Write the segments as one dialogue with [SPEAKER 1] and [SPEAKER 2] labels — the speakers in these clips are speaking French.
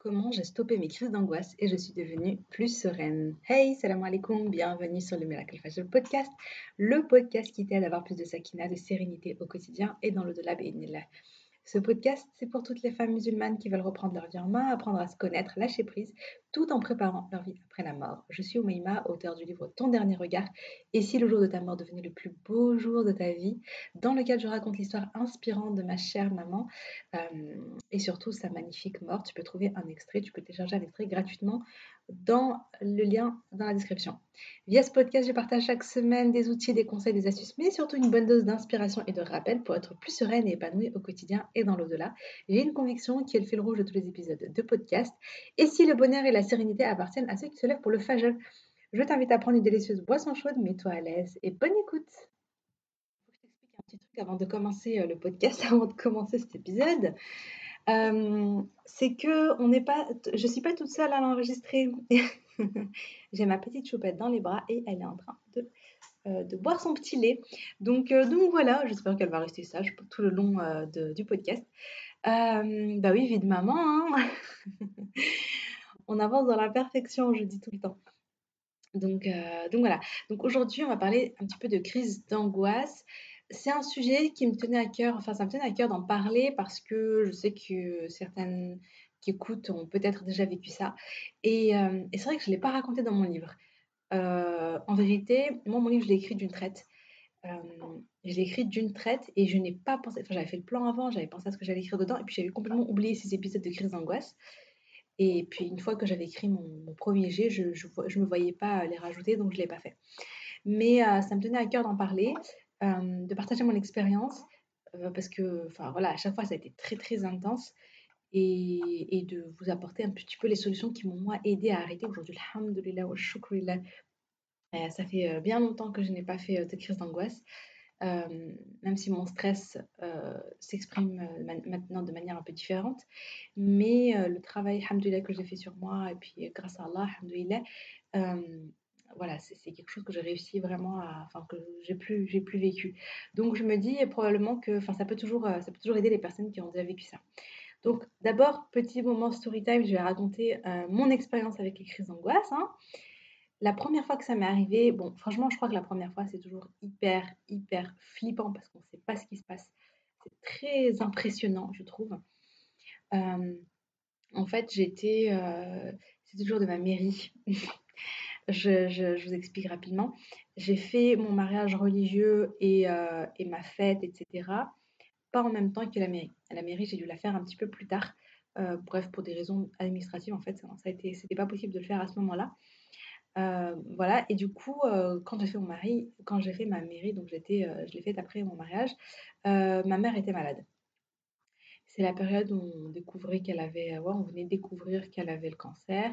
[SPEAKER 1] Comment j'ai stoppé mes crises d'angoisse et je suis devenue plus sereine. Hey, salam alaikum, bienvenue sur le Miracle Fashion Podcast, le podcast qui t'aide à avoir plus de sakina, de sérénité au quotidien et dans le-delà, ce podcast, c'est pour toutes les femmes musulmanes qui veulent reprendre leur vie en main, apprendre à se connaître, lâcher prise, tout en préparant leur vie après la mort. Je suis Oumaima, auteur du livre Ton dernier regard, et si le jour de ta mort devenait le plus beau jour de ta vie, dans lequel je raconte l'histoire inspirante de ma chère maman, euh, et surtout sa magnifique mort. Tu peux trouver un extrait, tu peux télécharger un extrait gratuitement dans le lien dans la description. Via ce podcast, je partage chaque semaine des outils, des conseils, des astuces, mais surtout une bonne dose d'inspiration et de rappel pour être plus sereine et épanouie au quotidien et dans l'au-delà. J'ai une conviction qui est le fil rouge de tous les épisodes de podcast. Et si le bonheur et la sérénité appartiennent à ceux qui se lèvent pour le fajr, je t'invite à prendre une délicieuse boisson chaude, mets-toi à l'aise et bonne écoute. Je t'explique un petit truc avant de commencer euh, le podcast, avant de commencer cet épisode. Euh, c'est que on n'est pas, je suis pas toute seule à l'enregistrer. J'ai ma petite choupette dans les bras et elle est en train de, euh, boire son petit lait. Donc, donc voilà, j'espère qu'elle va rester sage tout le long du podcast. bah oui, vie de maman. Hein. on avance dans la perfection, je dis tout le temps. Donc, donc voilà. Donc aujourd'hui, on va parler un petit peu de crise d'angoisse c'est un sujet qui me tenait à cœur, enfin ça me tenait à cœur d'en parler parce que je sais que certaines qui écoutent ont peut-être déjà vécu ça. Et, euh, c'est vrai que je ne l'ai pas raconté dans mon livre. Euh, en vérité, moi, mon livre, je l'ai écrit d'une traite. Euh, je l'ai écrit d'une traite et je n'ai pas pensé, enfin j'avais fait le plan avant, j'avais pensé à ce que j'allais écrire dedans et puis j'avais complètement oublié ces épisodes de crise d'angoisse. Et puis une fois que j'avais écrit mon, premier jet, je ne me voyais pas les rajouter, donc je ne l'ai pas fait. Mais ça me tenait à cœur d'en parler de partager mon expérience, parce que, enfin voilà, à chaque fois ça a été très très intense, et, et, de vous apporter un petit peu les solutions qui m'ont moi aidé à arrêter aujourd'hui. Alhamdulillah wa shukrillah. ça fait bien longtemps que je n'ai pas fait de crise d'angoisse. Même si mon stress s'exprime maintenant de manière un peu différente. Mais le travail, alhamdoulilah, que j'ai fait sur moi, et puis grâce à Allah, alhamdoulilah, voilà, c'est quelque chose que j'ai réussi vraiment à, enfin que j'ai plus, plus vécu. Donc je me dis probablement que, ça peut toujours, euh, ça peut toujours aider les personnes qui ont déjà vécu ça. Donc d'abord petit moment story time, je vais raconter euh, mon expérience avec les crises d'angoisse. Hein. La première fois que ça m'est arrivé, bon franchement je crois que la première fois c'est toujours hyper hyper flippant parce qu'on ne sait pas ce qui se passe. C'est très impressionnant je trouve. Euh, en fait j'étais, c'est toujours de ma mairie. Je, vous explique rapidement. J'ai fait mon mariage religieux et, euh, ma fête, etc. Pas en même temps que la mairie. La mairie, j'ai dû la faire un petit peu plus tard. Euh, bref, pour des raisons administratives, en fait, ça, a été, c'était pas possible de le faire à ce moment-là. Euh, voilà. Et du coup, quand j'ai fait mon mari, quand j'ai fait ma mairie, donc j'étais, je l'ai fait après mon mariage, ma mère était malade. C'est la période où on découvrait qu'elle avait, on venait découvrir qu'elle avait le cancer.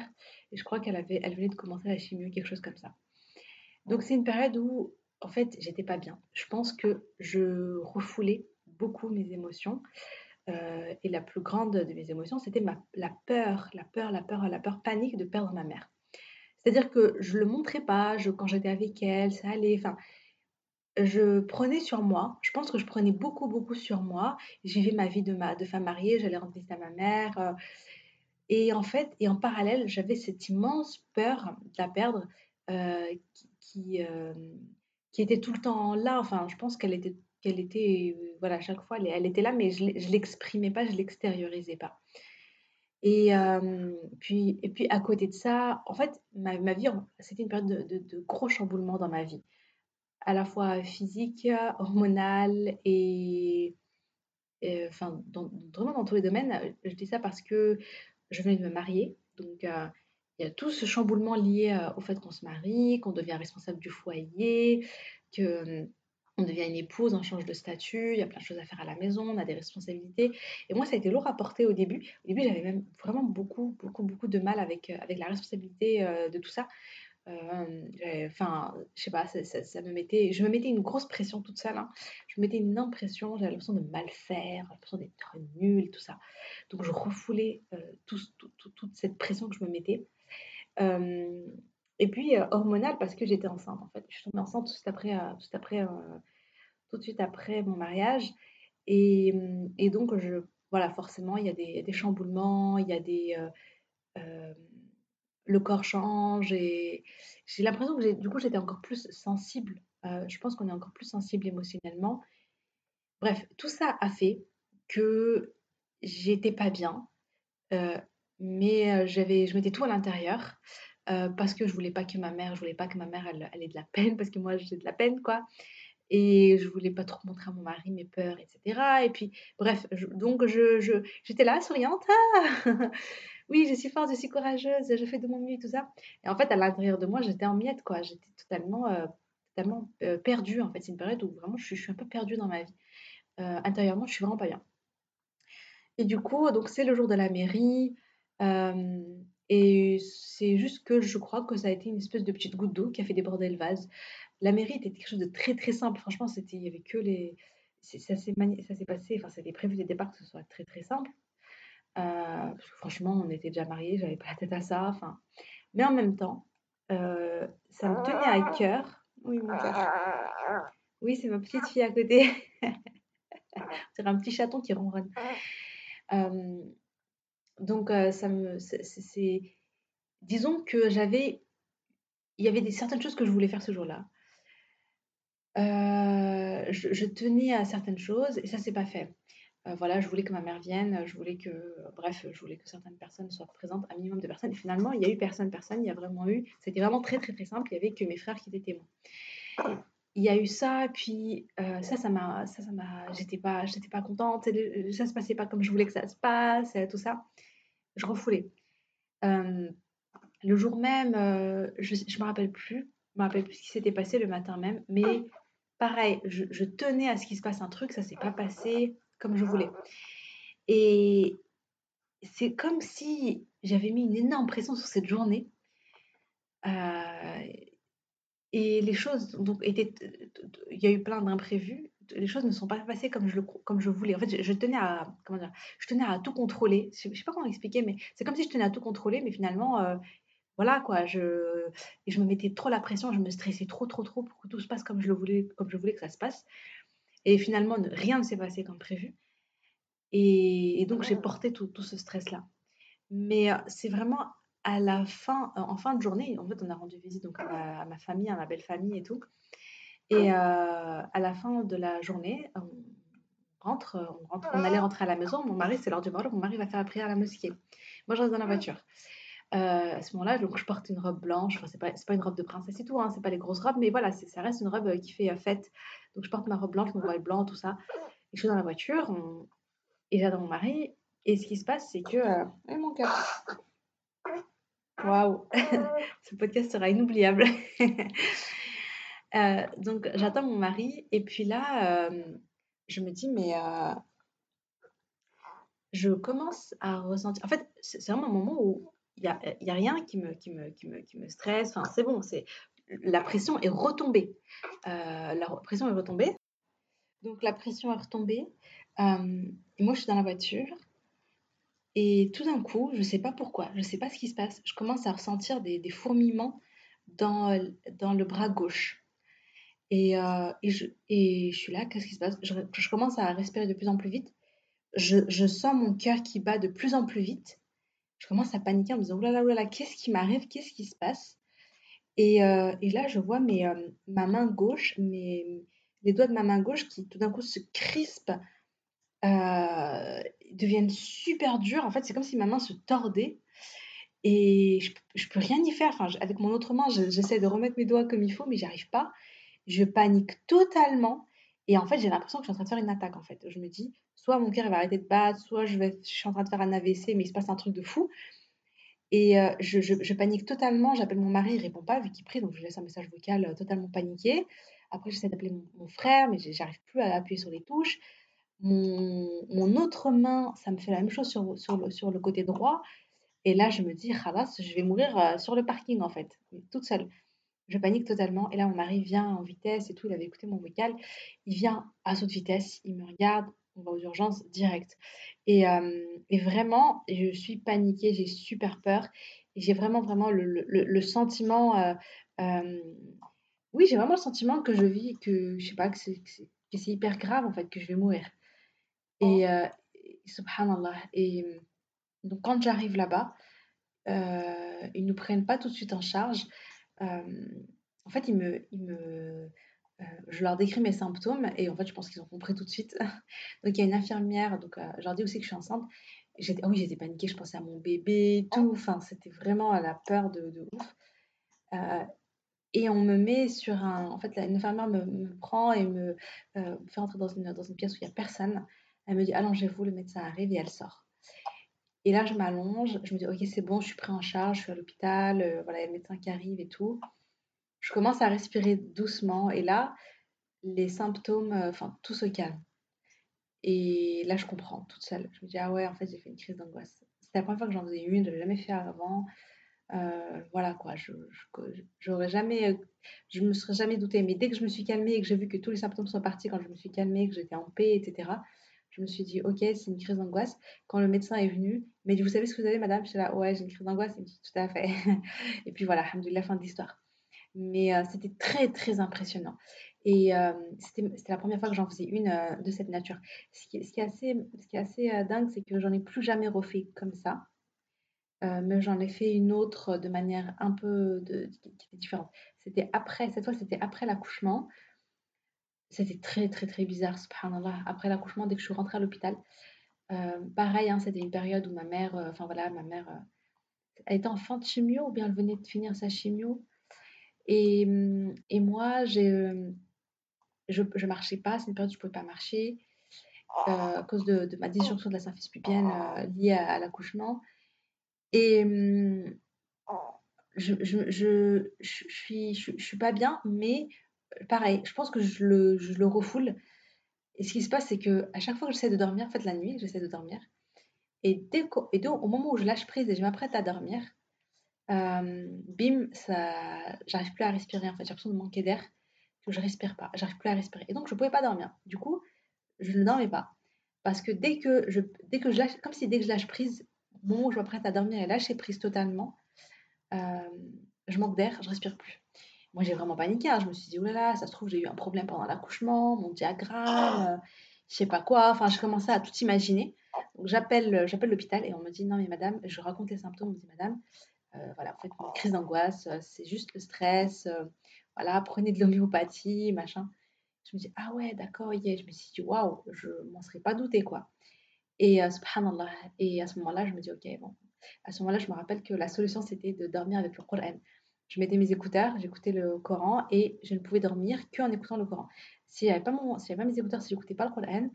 [SPEAKER 1] Et je crois qu'elle avait, elle venait de commencer la chimio, quelque chose comme ça. Donc c'est une période où, en fait, j'étais pas bien. Je pense que je refoulais beaucoup mes émotions. Euh, et la plus grande de mes émotions, c'était la peur, la peur, la peur, la peur panique de perdre ma mère. C'est-à-dire que je le montrais pas, je, quand j'étais avec elle, ça allait. Enfin, je prenais sur moi, je pense que je prenais beaucoup, beaucoup sur moi. Je vivais ma vie de, femme mariée, j'allais rendre visite à ma mère. Euh, et en fait, et en parallèle, j'avais cette immense peur de la perdre euh, qui, euh, qui, était tout le temps là. Enfin, je pense qu'elle était, qu'elle était voilà, à chaque fois, elle, était là, mais je ne l'exprimais pas, je l'extériorisais pas. Et, puis, et puis, à côté de ça, en fait, ma, ma vie, c'était une période de, gros chamboulements dans ma vie à la fois physique, hormonale et, enfin, dans, vraiment dans tous les domaines. Je dis ça parce que je venais de me marier, donc euh, il y a tout ce chamboulement lié euh, au fait qu'on se marie, qu'on devient responsable du foyer, que on devient une épouse, on change de statut, il y a plein de choses à faire à la maison, on a des responsabilités. Et moi, ça a été lourd à porter au début. Au début, j'avais même vraiment beaucoup, beaucoup, beaucoup de mal avec, euh, avec la responsabilité de tout ça. Euh, enfin, je sais pas, ça, me mettait, je me mettais une grosse pression toute seule. Hein. Je me mettais une impression, j'avais l'impression de mal faire, l'impression d'être nulle, tout ça. Donc je refoulais euh, toute cette pression que je me mettais. Et puis euh, hormonale parce que j'étais enceinte en fait. Je suis tombée enceinte tout de suite après, tout, après tout de suite après mon mariage. Et, et, donc je, voilà, forcément, il y a des, des chamboulements, il y a des le corps change et j'ai l'impression que du coup j'étais encore plus sensible. je pense qu'on est encore plus sensible émotionnellement. Bref, tout ça a fait que j'étais pas bien, mais j'avais, je mettais tout à l'intérieur parce que je voulais pas que ma mère, je voulais pas que ma mère elle, ait de la peine parce que moi j'ai de la peine quoi. Et je voulais pas trop montrer à mon mari mes peurs, etc. Et puis, bref, donc je, je, j'étais là, souriante. Ah oui, je suis forte, je suis courageuse, je fais de mon mieux tout ça. Et en fait, à l'intérieur de moi, j'étais en miettes, quoi. J'étais totalement, euh, totalement euh, perdue, en fait. C'est une période où vraiment je, suis un peu perdue dans ma vie. Euh, intérieurement, je suis vraiment pas bien. Et du coup, donc c'est le jour de la mairie. Et c'est juste que je crois que ça a été une espèce de petite goutte d'eau qui a fait déborder le vase. La mairie était quelque chose de très très simple. Franchement, c'était, il y avait que les. Ça s'est, ça s'est passé, enfin, c'était prévu des départ que ce soit très très simple. Euh, parce que franchement, on était déjà mariés, j'avais pas la tête à ça. Enfin, mais en même temps, euh, ça me tenait à cœur. Oui, mon cœur. Oui, c'est ma petite fille à côté. c'est un petit chaton qui ronronne. Euh, donc, ça me, c'est, disons que j'avais, il y avait des certaines choses que je voulais faire ce jour-là. je, tenais à certaines choses et ça s'est pas fait. Voilà, je voulais que ma mère vienne, je voulais que, bref, je voulais que certaines personnes soient présentes, un minimum de personnes. Et finalement, il y a eu personne, personne. Il y a vraiment eu, c'était vraiment très, très, très simple. Il y avait que mes frères qui étaient témoins. Il y a eu ça, puis euh, ça, ça m'a, ça, ça m'a, j'étais pas, j'étais pas contente. Ça se passait pas comme je voulais que ça se passe, tout ça. Je refoulais. Euh, le jour même, je, je me rappelle plus, je me rappelle plus ce qui s'était passé le matin même, mais pareil, je, je, tenais à ce qu'il se passe un truc, ça s'est pas passé comme je voulais. Et c'est comme si j'avais mis une énorme pression sur cette journée. Euh, et les choses donc étaient, il y a eu plein d'imprévus. Les choses ne sont pas passées comme je le, comme je voulais. En fait, je, tenais à comment dire, je tenais à tout contrôler. Je, ne sais pas comment expliquer, mais c'est comme si je tenais à tout contrôler, mais finalement, euh, voilà quoi. Je, et je me mettais trop la pression, je me stressais trop, trop, trop pour que tout se passe comme je le voulais, comme je voulais que ça se passe. Et finalement, rien ne s'est passé comme prévu. Et, donc, j'ai porté tout, ce stress-là. Mais euh, c'est vraiment à la fin, euh, en fin de journée, en fait, on a rendu visite donc, à, ma, famille, à ma belle famille et tout. Et euh, à la fin de la journée, on rentre, on rentre, on allait rentrer à la maison. Mon mari, c'est l'heure du Maghreb, mon mari va faire la prière à la mosquée. Moi, je reste dans la voiture. à ce moment-là, donc, je porte une robe blanche. Enfin, c'est pas, pas une robe de princesse et tout, hein, c'est pas les grosses robes, mais voilà, ça reste une robe qui fait fête. Donc, je porte ma robe blanche, mon voile blanc, tout ça. Et je suis dans la voiture, et j'adore mon mari. Et ce qui se passe, c'est que. Euh... mon cœur. Waouh Ce podcast sera inoubliable. euh, donc, j'attends mon mari. Et puis là, euh, je me dis, mais. Euh, je commence à ressentir. En fait, c'est vraiment un moment où il n'y a, y a rien qui me, qui me, qui me, qui me stresse. Enfin, c'est bon, c'est la pression est retombée. La pression est retombée. Donc la pression est retombée. Moi, je suis dans la voiture. Et tout d'un coup, je ne sais pas pourquoi, je ne sais pas ce qui se passe. Je commence à ressentir des, fourmillements dans, dans le bras gauche. Et, euh, et, je, suis là, qu'est-ce qui se passe? Je, commence à respirer de plus en plus vite. Je, sens mon cœur qui bat de plus en plus vite. Je commence à paniquer en me disant, oulala, oulala, qu'est-ce qui m'arrive? Qu'est-ce qui se passe? Et, euh, et, là, je vois mes, euh, ma main gauche, mes, les doigts de ma main gauche qui tout d'un coup se crispent euh, deviennent super durs. En fait, c'est comme si ma main se tordait et je, je peux rien y faire. Enfin, avec mon autre main, j'essaie de remettre mes doigts comme il faut, mais j'y arrive pas. Je panique totalement et en fait, j'ai l'impression que je suis en train de faire une attaque. En fait, je me dis, soit mon cœur va arrêter de battre, soit je, vais, suis en train de faire un AVC, mais il se passe un truc de fou. Et euh, je, panique totalement. J'appelle mon mari, il répond pas vu qu'il prie, donc je laisse un message vocal euh, totalement paniqué. Après, j'essaie d'appeler mon, frère, mais j'arrive plus à appuyer sur les touches. Mon, autre main, ça me fait la même chose sur, le, côté droit. Et là, je me dis, Khalas, je vais mourir euh, sur le parking en fait, toute seule. Je panique totalement. Et là, mon mari vient en vitesse et tout. Il avait écouté mon vocal. Il vient à toute vitesse. Il me regarde. On va aux urgences direct. Et, euh, vraiment, je suis paniquée. J'ai super peur. J'ai vraiment, vraiment le sentiment. Euh, oui, j'ai vraiment le sentiment que je vis, que je sais pas, que c'est hyper grave en fait, que je vais mourir. Et euh, subhanallah. Et donc quand j'arrive là-bas, euh, ils nous prennent pas tout de suite en charge. en fait, ils me, ils me, je leur décris mes symptômes et en fait, je pense qu'ils ont compris tout de suite. donc, il y a une infirmière, donc je leur dis aussi que je suis enceinte. J'étais, oh oui, j'étais paniquée, je pensais à mon bébé, tout. Enfin, c'était vraiment à la peur de, de ouf. Et on me met sur un. En fait, une infirmière me, prend et me euh, fait entrer dans une, dans une pièce où il n'y a personne. Elle me dit Allongez-vous, le médecin arrive et elle sort. Et là, je m'allonge, je me dis Ok, c'est bon, je suis pris en charge, je suis à l'hôpital, euh, voilà, il y a le médecin qui arrive et tout. Je commence à respirer doucement et là, les symptômes, euh, enfin, tout se calme. Et là, je comprends toute seule. Je me dis Ah ouais, en fait, j'ai fait une crise d'angoisse. C'était la première fois que j'en faisais une, je ne l'avais jamais fait avant. Euh, voilà quoi, je j'aurais jamais, je me serais jamais douté. Mais dès que je me suis calmée et que j'ai vu que tous les symptômes sont partis, quand je me suis calmée, que j'étais en paix, etc., je me suis dit, ok, c'est une crise d'angoisse. Quand le médecin est venu, mais vous savez ce que vous avez, madame? Je suis là, ouais, j'ai une crise d'angoisse. Il me dit, tout à fait. et puis voilà, la fin de l'histoire. Mais euh, c'était très, très impressionnant. Et c'était la première fois que j'en faisais une de cette nature. Ce qui, est assez, dingue, c'est que j'en ai plus jamais refait comme ça. Euh, mais j'en ai fait une autre de manière un peu différente. C'était après, cette fois c'était après l'accouchement. C'était très très très bizarre, subhanallah. Après l'accouchement, dès que je suis rentrée à l'hôpital, euh, pareil, hein, c'était une période où ma mère, euh, enfin voilà, ma mère, elle était en fin de chimio ou bien elle venait de finir sa chimio. Et, mm, et moi, j'ai, je ne marchais pas, c'est une période où je pouvais pas marcher à cause de, ma disjonction de la symphyse pubienne liée à l'accouchement. Et je, je, je, je, suis, je, suis pas bien, mais pareil, je pense que je le, refoule. Et ce qui se passe, c'est que à chaque fois que j'essaie de dormir, en fait, la nuit, j'essaie de dormir. Et, au moment où je lâche prise et je m'apprête à dormir, euh, bim, ça, j'arrive plus à respirer. En fait, j'ai l'impression de manquer d'air, que je respire pas. J'arrive plus à respirer. Et donc, je pouvais pas dormir. Du coup, je ne dormais pas. Parce que dès que je, dès que je lâche, comme si dès que je lâche prise, moment où je m'apprête à dormir et lâcher prise totalement, euh, je manque d'air, je respire plus. Moi, j'ai vraiment paniqué. Hein. Je me suis dit, oh là là, ça se trouve, j'ai eu un problème pendant l'accouchement, mon diagramme, euh, je sais pas quoi. Enfin, je commençais à tout imaginer. Donc, j'appelle, j'appelle l'hôpital et on me dit, non, mais madame, je raconte les symptômes. On me dit, madame, euh, voilà, vous faites une crise d'angoisse, c'est juste le stress. voilà, prenez de l'homéopathie, machin. Je me dis, ah ouais, d'accord, yeah. Je me suis dit, waouh, je m'en serais pas douté, quoi. Et euh, subhanallah, et à ce moment-là, je me dis, ok, bon. À ce moment-là, je me rappelle que la solution, c'était de dormir avec le Coran. Je mettais mes écouteurs, j'écoutais le Coran et je ne pouvais dormir qu'en écoutant le Coran. Si je n'avais pas, pas mes écouteurs, si j'écoutais pas le Coran,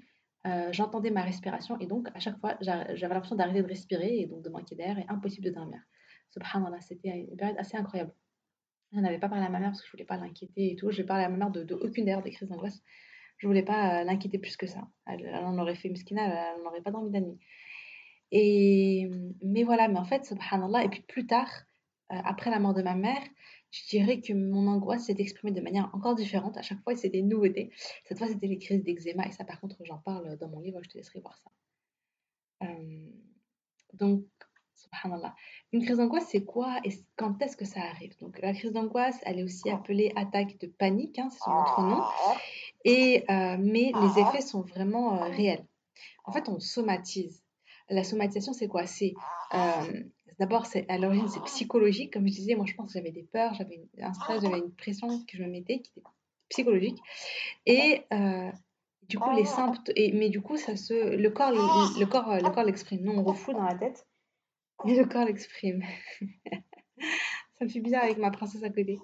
[SPEAKER 1] euh, j'entendais ma respiration et donc à chaque fois, j'avais l'impression d'arrêter de respirer et donc de manquer d'air et impossible de dormir. Subhanallah, c'était une période assez incroyable. Je n'avais pas parlé à ma mère parce que je voulais pas l'inquiéter et tout. J'ai parlé à ma mère de, de aucune des crises d'angoisse je voulais pas euh, l'inquiéter plus que ça. Elle, en aurait fait miskina, elle n'aurait pas dormi de. Et, mais voilà, mais en fait, subhanallah, et puis plus tard, après la mort de ma mère, je dirais que mon angoisse s'est exprimée de manière encore différente. À chaque fois, c'était nouveauté. Cette fois, c'était les crises d'eczéma. Et ça, par contre, j'en parle dans mon livre. Je te laisserai voir ça. Euh, donc, subhanallah. Une crise d'angoisse, c'est quoi et quand est-ce que ça arrive? Donc, la crise d'angoisse, elle est aussi appelée attaque de panique, hein, c'est son autre nom. Et, euh, mais les effets sont vraiment euh, réels. En fait, on somatise. La somatisation, c'est quoi? C'est euh, d'abord, c'est à l'origine, c'est psychologique. Comme je disais, moi, je pense que j'avais des peurs, j'avais un stress, j'avais une pression que je me mettais qui était psychologique. Et du coup, les symptômes. mais du coup, ça se, le corps, le, corps, le corps l'exprime. Nous, on refoule dans la tête, mais le corps l'exprime. ça me fait bizarre avec ma princesse à côté.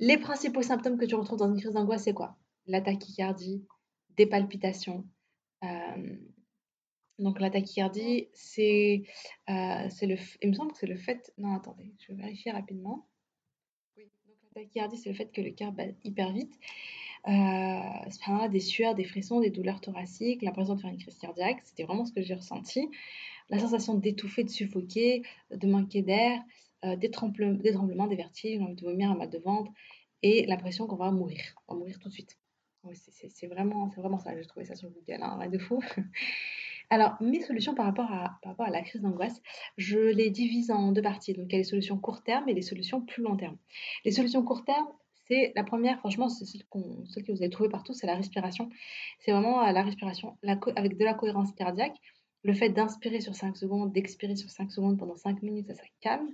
[SPEAKER 1] Les principaux symptômes que tu retrouves dans une crise d'angoisse, c'est quoi? La tachycardie, des palpitations. Euh, donc la tachycardie, c'est euh, le, il me semble que c'est le fait, non attendez, je vais vérifier rapidement. Oui, donc la c'est le fait que le cœur bat hyper vite. Euh, des sueurs, des frissons, des douleurs thoraciques, l'impression de faire une crise cardiaque, c'était vraiment ce que j'ai ressenti. La sensation d'étouffer, de suffoquer, de manquer d'air, euh, des, tremblements, des vertiges, envie de vomir, un mal de ventre et l'impression qu'on va mourir, on va mourir tout de suite c'est vraiment, vraiment ça. J'ai trouvé ça sur Google, hein, de fou. Alors, mes solutions par rapport à, la crise d'angoisse, je les divise en deux parties. Donc, il y a les solutions court terme et les solutions plus long terme. Les solutions court terme, c'est la première, franchement, c'est celle, que vous avez trouvée partout, c'est la respiration. C'est vraiment euh, la respiration avec de la cohérence cardiaque Le fait d'inspirer sur 5 secondes, d'expirer sur 5 secondes pendant 5 minutes, ça, calme.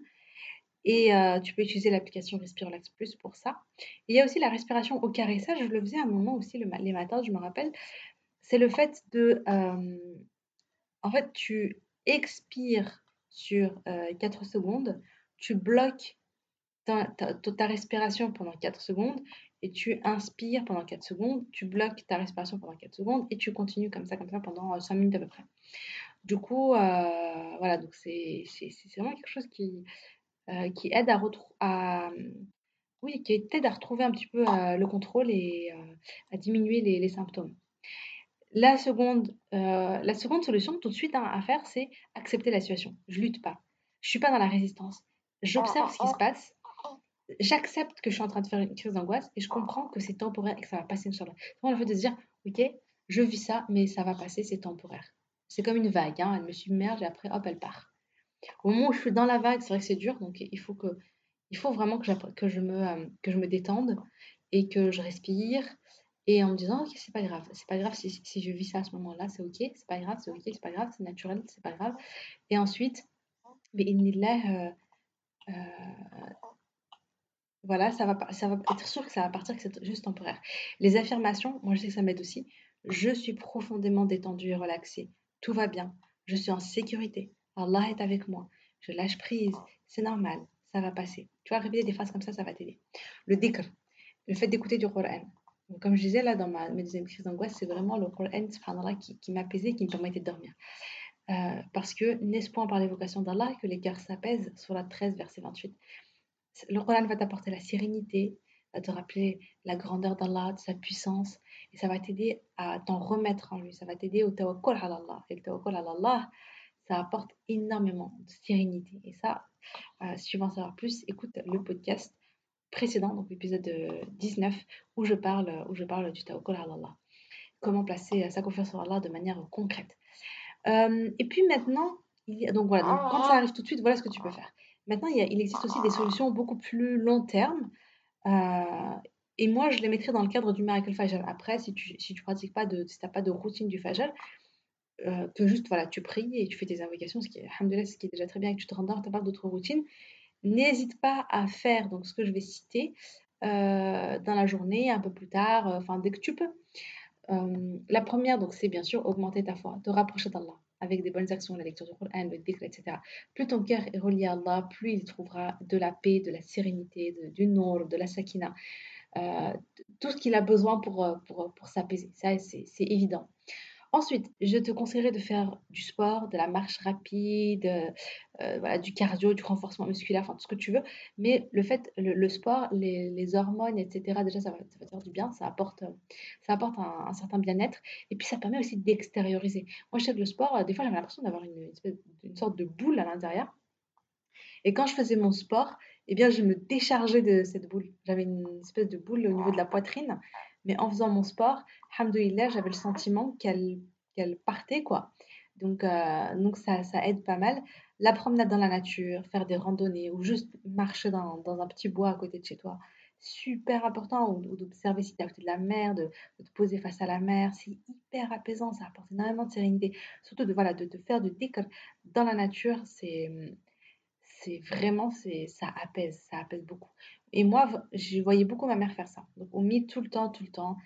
[SPEAKER 1] Et euh, tu peux utiliser l'application Respire Relax Plus pour ça. il y a aussi la respiration au carré. Je le faisais à un moment aussi le, les matins, je me rappelle. C'est le fait de... Euh, en fait, tu expires sur 4 secondes, tu bloques ta, respiration pendant 4 secondes et tu inspires pendant 4 secondes, tu bloques ta respiration pendant 4 secondes et tu continues comme ça, comme ça pendant 5 minutes à peu près. Du coup, euh, voilà, donc c'est vraiment quelque chose qui, euh, aide à, à, retrouver un petit peu euh, le contrôle et à diminuer les, symptômes. La seconde, la seconde solution tout de suite hein, à faire, c'est accepter la situation. Je lutte pas. Je suis pas dans la résistance. J'observe ce qui se passe j'accepte que je suis en train de faire une crise d'angoisse et je comprends que c'est temporaire et que ça va passer, Inch'Allah. C'est le fait de se dire, ok, je vis ça, mais ça va passer, c'est temporaire. C'est comme une vague, hein, elle me submerge et après, hop, elle part. Au moment où je suis dans la vague, c'est vrai que c'est dur, donc il faut, que, il faut vraiment que, que, je me, euh, que je me détende et que je respire et en me disant, ok, c'est pas grave, c'est pas grave si, je vis ça à ce moment-là, c'est ok, c'est pas grave, c'est ok, c'est pas grave, c'est naturel, c'est pas grave. Et ensuite, mais euh, euh, voilà, ça va, ça va être sûr que ça va partir, que c'est juste temporaire. Les affirmations, moi je sais que ça m'aide aussi. Je suis profondément détendue et relaxée. Tout va bien. Je suis en sécurité. Allah est avec moi. Je lâche prise. C'est normal. Ça va passer. Tu vas répéter des phrases comme ça, ça va t'aider. Le dhikr, le fait d'écouter du Coran. Comme je disais là dans ma, mes deuxième crise d'angoisse, c'est vraiment le Coran qui, qui m'apaisait, qui me permettait de dormir. Euh, parce que n'est-ce point par l'évocation d'Allah que les cœurs s'apaisent Sur la 13, verset 28 le Coran va t'apporter la sérénité, va te rappeler la grandeur d'Allah, de sa puissance, et ça va t'aider à t'en remettre en lui, ça va t'aider au tawakkul à Allah. Et le tawakkul à Allah, ça apporte énormément de sérénité. Et ça, euh, si tu veux en savoir plus, écoute le podcast précédent, donc l'épisode 19, où je parle, où je parle du tawakkul à Allah. Comment placer sa confiance en Allah de manière concrète. Euh, et puis maintenant, donc voilà, quand ça arrive tout de suite, voilà ce que tu peux faire. Maintenant, il, existe aussi des solutions beaucoup plus long terme. Euh, et moi, je les mettrais dans le cadre du Miracle Fajr. Après, si tu si tu pratiques pas de, si pas de routine du euh, que juste voilà, tu pries et tu fais tes invocations, ce qui est, ce qui est déjà très bien, et que tu te rendors, tu n'as pas d'autres routines, n'hésite pas à faire donc ce que je vais citer euh, dans la journée, un peu plus tard, enfin dès que tu peux. la première, donc, c'est bien sûr augmenter ta foi, te rapprocher d'Allah avec des bonnes actions, la lecture du Coran, le dhikr, etc. Plus ton cœur est relié à Allah, plus il trouvera de la paix, de la sérénité, du nour, de la sakina, euh, tout ce qu'il a besoin pour, euh, pour, pour s'apaiser. Ça, c'est évident. Ensuite, je te conseillerais de faire du sport, de la marche rapide, euh, voilà, du cardio, du renforcement musculaire, enfin tout ce que tu veux. Mais le fait, le, sport, les, hormones, etc., déjà, ça va, va, faire du bien, ça apporte, ça apporte un, certain bien-être. Et puis, ça permet aussi d'extérioriser. Moi, je sais que le sport, euh, des fois, j'avais l'impression d'avoir une, une, sorte de boule à l'intérieur. Et quand je faisais mon sport, eh bien, je me déchargeais de cette boule. J'avais une espèce de boule au niveau de la poitrine. Mais en faisant mon sport, alhamdoulilah, j'avais le sentiment qu'elle partait, quoi. Donc, euh, donc ça, ça, aide pas mal. La promenade dans la nature, faire des randonnées ou juste marcher dans, dans un petit bois à côté de chez toi, super important. Ou, d'observer si tu es à côté de la mer, de, te poser face à la mer, c'est hyper apaisant, ça apporte énormément de sérénité. Surtout de, voilà, de, te faire du décolle dans la nature, c'est c'est vraiment, ça apaise, ça apaise beaucoup. Et moi, je voyais beaucoup ma mère faire ça. Donc, on mit tout le temps, tout le temps.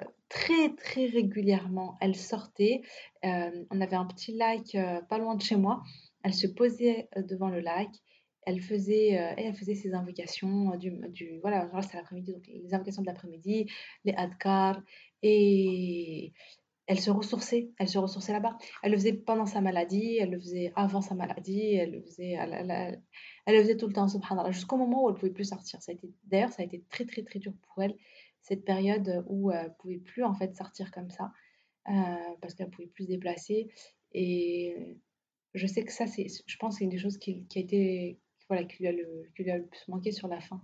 [SPEAKER 1] Euh, très, très régulièrement, elle sortait. Euh, on avait un petit lac euh, pas loin de chez moi. Elle se posait devant le lac. Elle faisait, elle faisait ses invocations du, du voilà, c'était l'après-midi, donc les invocations de l'après-midi, les adkar. Et elle se ressourçait, elle se ressourçait là-bas. Elle le faisait pendant sa maladie, elle le faisait avant sa maladie, elle le faisait, elle, le faisait tout le temps, subhanallah, jusqu'au moment où elle ne pouvait plus sortir. Ça d'ailleurs, ça a été très très très dur pour elle, cette période où elle ne pouvait plus en fait sortir comme ça, euh, parce qu'elle ne pouvait plus se déplacer. Et je sais que ça, c'est, je pense, c'est une des choses qui, a été, voilà, qui lui a, le, qui lui a le plus manqué sur la fin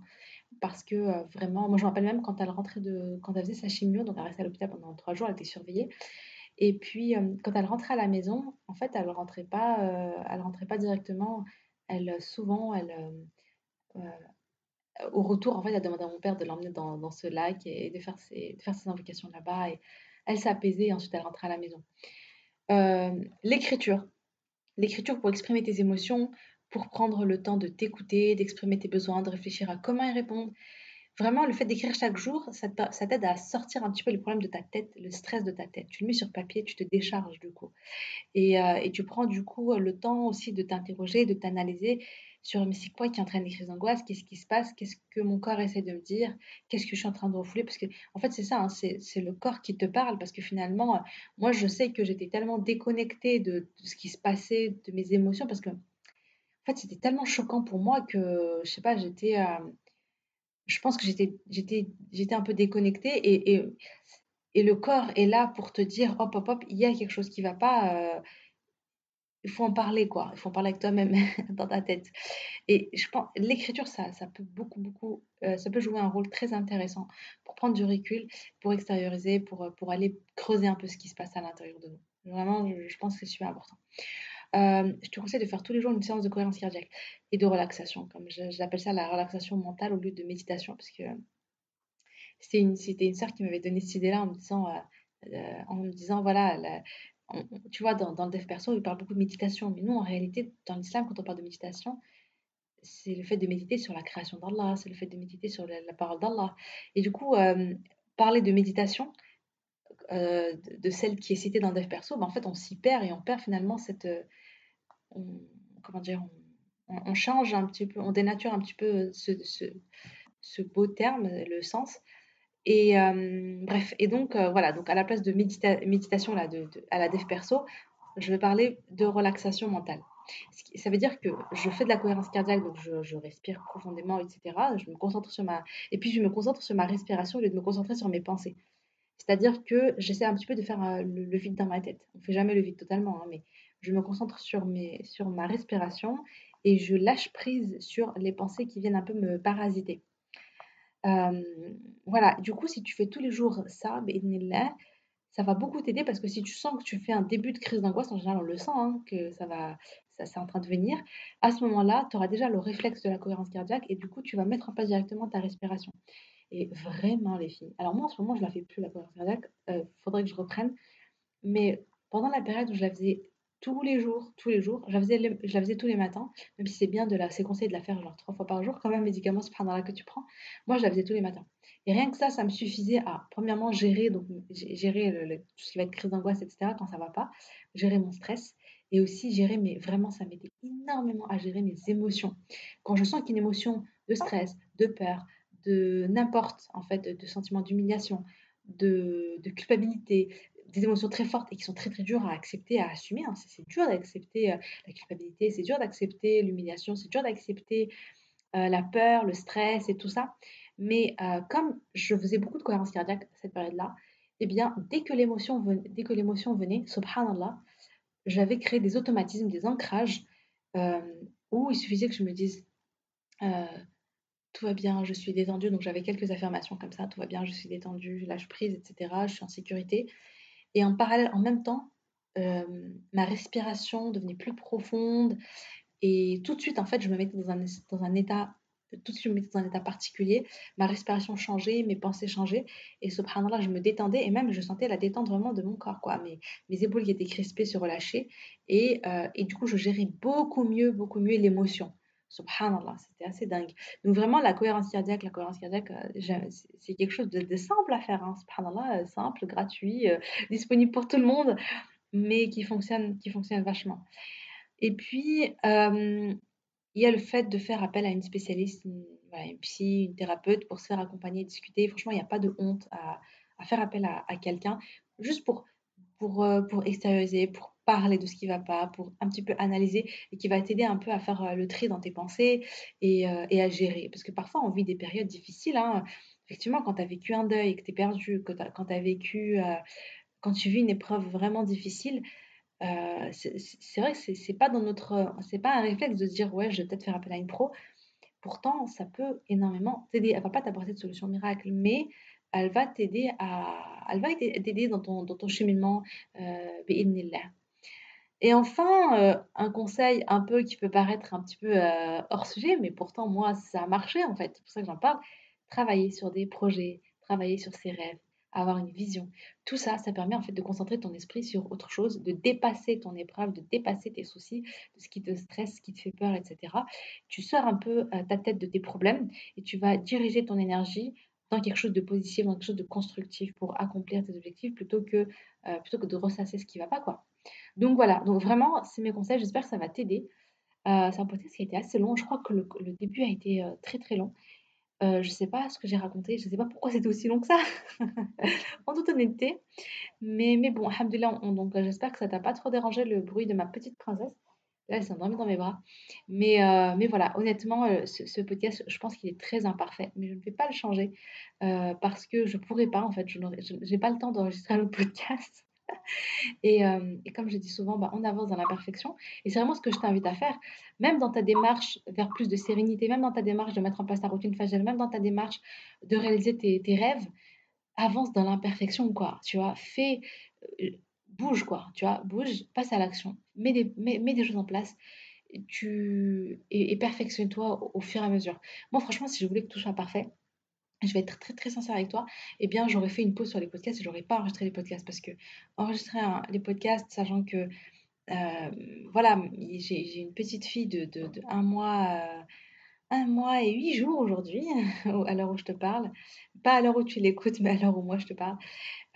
[SPEAKER 1] parce que euh, vraiment, moi je me rappelle même quand elle rentrait de, quand elle faisait sa chimio, donc elle restait à l'hôpital pendant trois jours, elle était surveillée. Et puis euh, quand elle rentrait à la maison, en fait, elle rentrait pas, euh, elle rentrait pas directement. Elle souvent, elle au retour, en fait, elle demandait à mon père de l'emmener dans, dans, ce lac et de faire ses, de faire ses invocations là-bas. Et elle s'apaisait et ensuite elle rentrait à la maison. l'écriture. L'écriture pour exprimer tes émotions, pour prendre le temps de t'écouter, d'exprimer tes besoins, de réfléchir à comment y répondre. Vraiment, le fait d'écrire chaque jour, ça t'aide à sortir un petit peu les problèmes de ta tête, le stress de ta tête. Tu le mets sur papier, tu te décharges du coup. Et, euh, et tu prends du coup le temps aussi de t'interroger, de t'analyser sur mais c'est quoi qui entraîne les crises d'angoisse Qu'est-ce qui se passe? Qu'est-ce que mon corps essaie de me dire? Qu'est-ce que je suis en train de refouler? Parce que, en fait, c'est ça, hein, c'est le corps qui te parle. Parce que finalement, moi, je sais que j'étais tellement déconnectée de, de, ce qui se passait, de mes émotions, parce que fait, c'était tellement choquant pour moi que, je sais pas, j'étais, euh, je pense que j'étais, j'étais, j'étais un peu déconnectée et, et, le corps est là pour te dire, hop, hop, hop, il y a quelque chose qui va pas. Euh, il faut en parler, quoi. Il faut en parler avec toi-même dans ta tête. Et je pense, l'écriture, ça, ça peut beaucoup, beaucoup, euh, ça peut jouer un rôle très intéressant pour prendre du recul, pour extérioriser, pour, pour aller creuser un peu ce qui se passe à l'intérieur de nous. Vraiment, je pense que c'est super important. Euh, je te conseille de faire tous les jours une séance de cohérence cardiaque et de relaxation, comme j'appelle ça la relaxation mentale au lieu de méditation, parce que c'était une, une sœur qui m'avait donné cette idée-là en me disant, euh, euh, en me disant voilà, tu vois, dans, le dev perso, il parle beaucoup de méditation, mais nous, en réalité, dans l'islam, quand on parle de méditation, c'est le fait de méditer sur la création d'Allah, c'est le fait de méditer sur la, parole d'Allah. Et du coup, parler de méditation, euh, de, celle qui est citée dans Dev Perso, ben en fait, on s'y perd et on perd finalement cette. Euh, comment dire on, change un petit peu, on dénature un petit peu ce, ce, beau terme, le sens. Et euh, bref, et donc voilà, donc à la place de méditation là, à la Dev Perso, je vais parler de relaxation mentale. Ça veut dire que je fais de la cohérence cardiaque, donc je, je, respire profondément, etc. Je me concentre sur ma, et puis je me concentre sur ma respiration au lieu de me concentrer sur mes pensées. C'est-à-dire que j'essaie un petit peu de faire euh, le, vide dans ma tête. On ne fait jamais le vide totalement, hein, mais je me concentre sur, ma respiration et je lâche prise sur les pensées qui viennent un peu me parasiter. Euh, voilà, du coup, si tu fais tous les jours ça, ça va beaucoup t'aider parce que si tu sens que tu fais un début de crise d'angoisse, en général, on le sent, hein, que ça va, ça c'est en train de venir, à ce moment-là, tu auras déjà le réflexe de la cohérence cardiaque et du coup, tu vas mettre en place directement ta respiration. Et vraiment, les filles. Alors, moi, en ce moment, je la fais plus, la cohérence cardiaque. Il euh, faudrait que je reprenne. Mais pendant la période où je la faisais tous les jours, tous les jours, je la faisais, tous les matins, même si c'est bien de la, c'est conseillé de la faire genre trois fois par jour, quand même, médicament, c'est là que tu prends. Moi, je la faisais tous les matins. Et rien que ça, ça me suffisait à, premièrement, gérer, donc, gérer tout ce qui va être crise d'angoisse, etc., quand ça va pas, gérer mon stress, et aussi gérer, mais vraiment, ça m'aidait énormément à gérer mes émotions. Quand je sens qu'une émotion de stress, de peur, de n'importe, en fait, de, sentiments d'humiliation, de, culpabilité, des émotions très fortes et qui sont très très dures à accepter, à assumer. Hein. C'est dur d'accepter euh, la culpabilité, c'est dur d'accepter l'humiliation, c'est dur d'accepter euh, la peur, le stress et tout ça. Mais euh, comme je faisais beaucoup de cohérence cardiaque cette période-là, eh bien, dès que l'émotion venait, dès que l'émotion venait, subhanallah, j'avais créé des automatismes, des ancrages où il suffisait que je me dise tout va bien, je suis détendue. Donc j'avais quelques affirmations comme ça, tout va bien, je suis détendue, lâche prise, etc. Je suis en sécurité. Et en parallèle, en même temps, euh, ma respiration devenait plus profonde. Et tout de suite, en fait, je me mettais dans un, état, tout de suite, je me dans un état particulier. Ma respiration changeait, mes pensées changeaient. Et subhanallah, je me détendais et même je sentais la détente vraiment de mon corps. Quoi. Mes, épaules qui étaient crispées se relâchaient. Euh, et du coup, je gérais beaucoup mieux, beaucoup mieux l'émotion. Subhanallah, c'était assez dingue. Donc vraiment, la cohérence cardiaque, la cohérence cardiaque, euh, c'est quelque chose de, simple à faire. Hein. Subhanallah, euh, simple, gratuit, euh, disponible pour tout le monde, mais qui fonctionne, qui fonctionne vachement. Et puis, il y a le fait de faire appel à une spécialiste, une, psy, une thérapeute pour se faire accompagner, discuter. Franchement, il n'y a pas de honte à, faire appel à, à quelqu'un, juste pour, pour, pour extérioriser, pour parler de ce qui va pas, pour un petit peu analyser et qui va t'aider un peu à faire euh, le tri dans tes pensées et, euh, et, à gérer. Parce que parfois, on vit des périodes difficiles. Hein. Effectivement, quand tu as vécu un deuil que tu es perdu, quand tu as, vécu, euh, quand tu vis une épreuve vraiment difficile, c'est vrai que c'est pas dans notre, c'est pas un réflexe de se dire ouais, je vais peut-être faire appel à une pro. Pourtant, ça peut énormément t'aider. Elle va pas t'apporter de solution miracle, mais elle va t'aider elle va t'aider dans ton, dans ton cheminement, euh, et enfin, euh, un conseil un peu qui peut paraître un petit peu euh, hors sujet, mais pourtant moi ça a marché en fait, c'est pour ça que j'en parle, travailler sur des projets, travailler sur ses rêves, avoir une vision. Tout ça, ça permet en fait de concentrer ton esprit sur autre chose, de dépasser ton épreuve, de dépasser tes soucis, de ce qui te stresse, ce qui te fait peur, etc. Tu sors un peu euh, ta tête de tes problèmes et tu vas diriger ton énergie dans quelque chose de positif, dans quelque chose de constructif pour accomplir tes objectifs plutôt que, plutôt que de ressasser ce qui ne va pas. quoi. Donc voilà, donc vraiment, c'est mes conseils, j'espère que ça va t'aider. Euh, c'est un podcast qui a été assez long, je crois que le, début a été euh, très très long. je ne sais pas ce que j'ai raconté, je ne sais pas pourquoi c'était aussi long que ça, en toute honnêteté. Mais, mais bon, alhamdoulilah, donc j'espère que ça t'a pas trop dérangé le bruit de ma petite princesse. Là, elle s'est endormie dans mes bras. Mais, euh, mais voilà, honnêtement, euh, ce, podcast, je pense qu'il est très imparfait. Mais je ne vais pas le changer euh, parce que je ne pourrais pas, en fait. Je n'ai pas le temps d'enregistrer le podcast. et, et, comme je dis souvent, bah, on avance dans l'imperfection. Et c'est vraiment ce que je t'invite à faire. Même dans ta démarche vers plus de sérénité, même dans ta démarche de mettre en place ta routine faciale, même dans ta démarche de réaliser tes, rêves, avance dans l'imperfection, quoi. Tu vois, fais bouge, quoi, tu vois, bouge, passe à l'action, mets des, choses en place tu, et, perfectionne-toi au, fur et à mesure. Moi, franchement, si je voulais que tout soit parfait, je vais être très très sincère avec toi, eh bien, j'aurais fait une pause sur les podcasts et j'aurais pas enregistré les podcasts parce que enregistrer les podcasts, sachant que, euh, voilà, j'ai une petite fille de, un mois. Euh, un mois et huit jours aujourd'hui, à l'heure où je te parle. Pas à l'heure où tu l'écoutes, mais à l'heure où moi je te parle.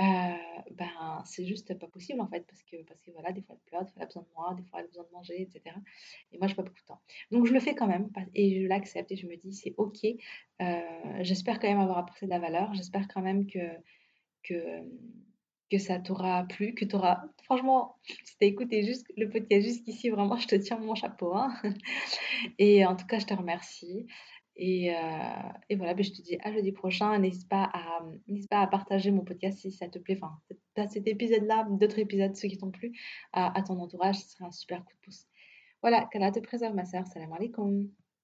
[SPEAKER 1] Euh, ben, c'est juste pas possible en fait, parce que, parce que voilà, des fois elle pleure, des fois elle a besoin de moi, des fois elle a besoin de manger, etc. Et moi, je pas beaucoup de temps. Donc je le fais quand même, et je l'accepte, et je me dis, c'est ok. Euh, j'espère quand même avoir apporté de la valeur, j'espère quand même que, que, que ça t'aura plu, que tu auras... Franchement, si tu as écouté juste le podcast jusqu'ici, vraiment, je te tiens mon chapeau. Hein. Et en tout cas, je te remercie. Et, euh, et voilà, ben, je te dis à jeudi prochain. N'hésite pas, à, pas à partager mon podcast si ça te plaît. Enfin, cet épisode-là, d'autres épisodes, ceux qui t'ont plu, à, ton entourage. Ce serait un super coup de pouce. Voilà, qu'Allah te préserve, ma soeur. Salam alaikum.